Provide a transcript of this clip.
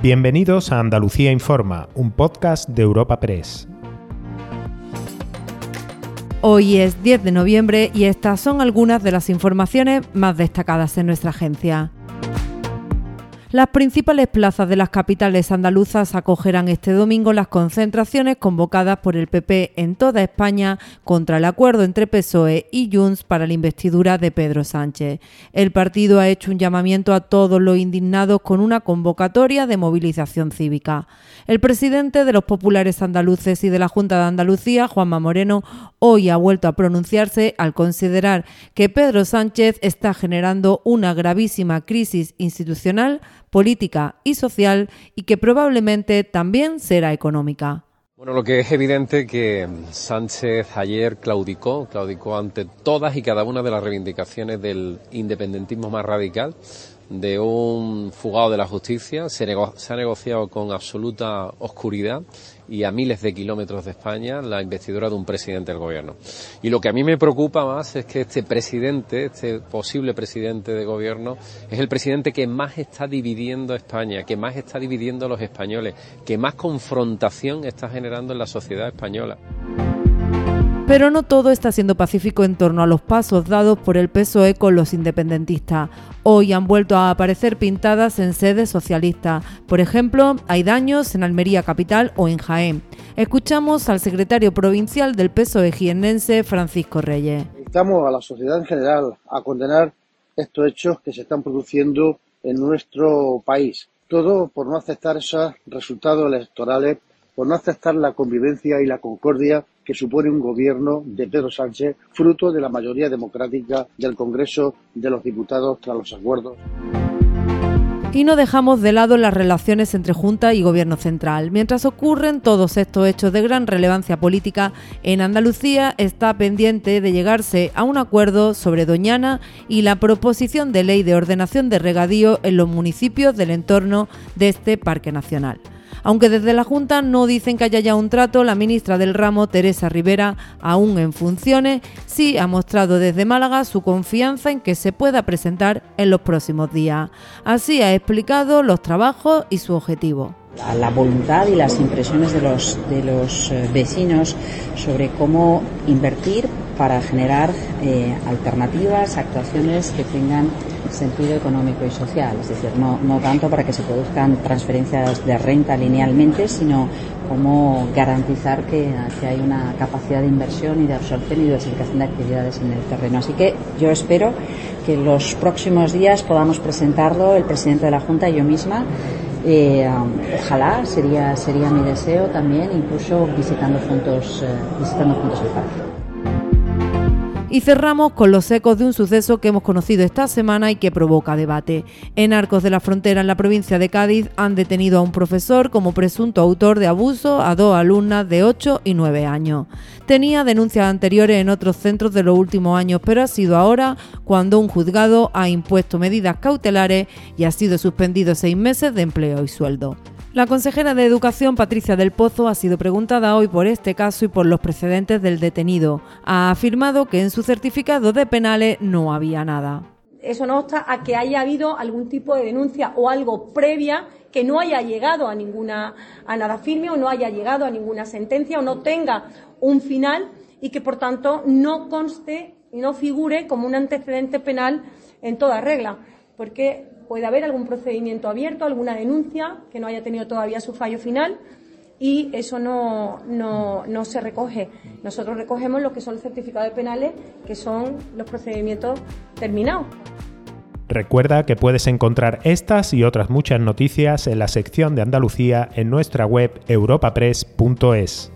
Bienvenidos a Andalucía Informa, un podcast de Europa Press. Hoy es 10 de noviembre y estas son algunas de las informaciones más destacadas en nuestra agencia. Las principales plazas de las capitales andaluzas acogerán este domingo las concentraciones convocadas por el PP en toda España contra el acuerdo entre PSOE y Junts para la investidura de Pedro Sánchez. El partido ha hecho un llamamiento a todos los indignados con una convocatoria de movilización cívica. El presidente de los populares andaluces y de la Junta de Andalucía, Juanma Moreno, hoy ha vuelto a pronunciarse al considerar que Pedro Sánchez está generando una gravísima crisis institucional política y social y que probablemente también será económica. Bueno, lo que es evidente que Sánchez ayer claudicó, claudicó ante todas y cada una de las reivindicaciones del independentismo más radical, de un fugado de la justicia, se, ha negociado con absoluta oscuridad y a miles de kilómetros de España la investidura de un presidente del gobierno. Y lo que a mí me preocupa más es que este presidente, este posible presidente de gobierno, es el presidente que más está dividiendo España, que más está dividiendo a los españoles, que más confrontación está generando en la sociedad española. Pero no todo está siendo pacífico en torno a los pasos dados por el PSOE con los independentistas. Hoy han vuelto a aparecer pintadas en sedes socialistas. Por ejemplo, hay daños en Almería Capital o en Jaén. Escuchamos al secretario provincial del PSOE jiennense, Francisco Reyes. Invitamos a la sociedad en general a condenar estos hechos que se están produciendo en nuestro país. Todo por no aceptar esos resultados electorales, por no aceptar la convivencia y la concordia que supone un gobierno de Pedro Sánchez, fruto de la mayoría democrática del Congreso de los Diputados tras los acuerdos. Y no dejamos de lado las relaciones entre Junta y Gobierno Central. Mientras ocurren todos estos hechos de gran relevancia política, en Andalucía está pendiente de llegarse a un acuerdo sobre Doñana y la proposición de ley de ordenación de regadío en los municipios del entorno de este Parque Nacional. Aunque desde la Junta no dicen que haya ya un trato, la ministra del ramo, Teresa Rivera, aún en funciones, sí ha mostrado desde Málaga su confianza en que se pueda presentar en los próximos días. Así ha explicado los trabajos y su objetivo la voluntad y las impresiones de los, eh, vecinos sobre cómo invertir para generar eh, alternativas, actuaciones que tengan sentido económico y social. Es decir, no, no tanto para que se produzcan transferencias de renta linealmente, sino cómo garantizar que, que, hay una capacidad de inversión y de absorción y diversificación de actividades en el terreno. Así que yo espero que los próximos días podamos presentarlo el presidente de la Junta y yo misma eh, ojalá sería sería mi deseo también, incluso visitando juntos eh, visitando juntos el parque. Y cerramos con los ecos de un suceso que hemos conocido esta semana y que provoca debate. En Arcos de la Frontera, en la provincia de Cádiz, han detenido a un profesor como presunto autor de abuso a dos alumnas de 8 y 9 años. Tenía denuncias anteriores en otros centros de los últimos años, pero ha sido ahora cuando un juzgado ha impuesto medidas cautelares y ha sido suspendido seis meses de empleo y sueldo. La consejera de Educación, Patricia del Pozo, ha sido preguntada hoy por este caso y por los precedentes del detenido. Ha afirmado que en su certificado de penales no había nada. Eso no obsta a que haya habido algún tipo de denuncia o algo previa que no haya llegado a ninguna a nada firme o no haya llegado a ninguna sentencia o no tenga un final y que por tanto no conste y no figure como un antecedente penal en toda regla, porque puede haber algún procedimiento abierto, alguna denuncia que no haya tenido todavía su fallo final y eso no, no, se recoge. Nosotros recogemos lo que son los certificados penales, que son los procedimientos terminados. Recuerda que puedes encontrar estas y otras muchas noticias en la sección de Andalucía en nuestra web europapress.es.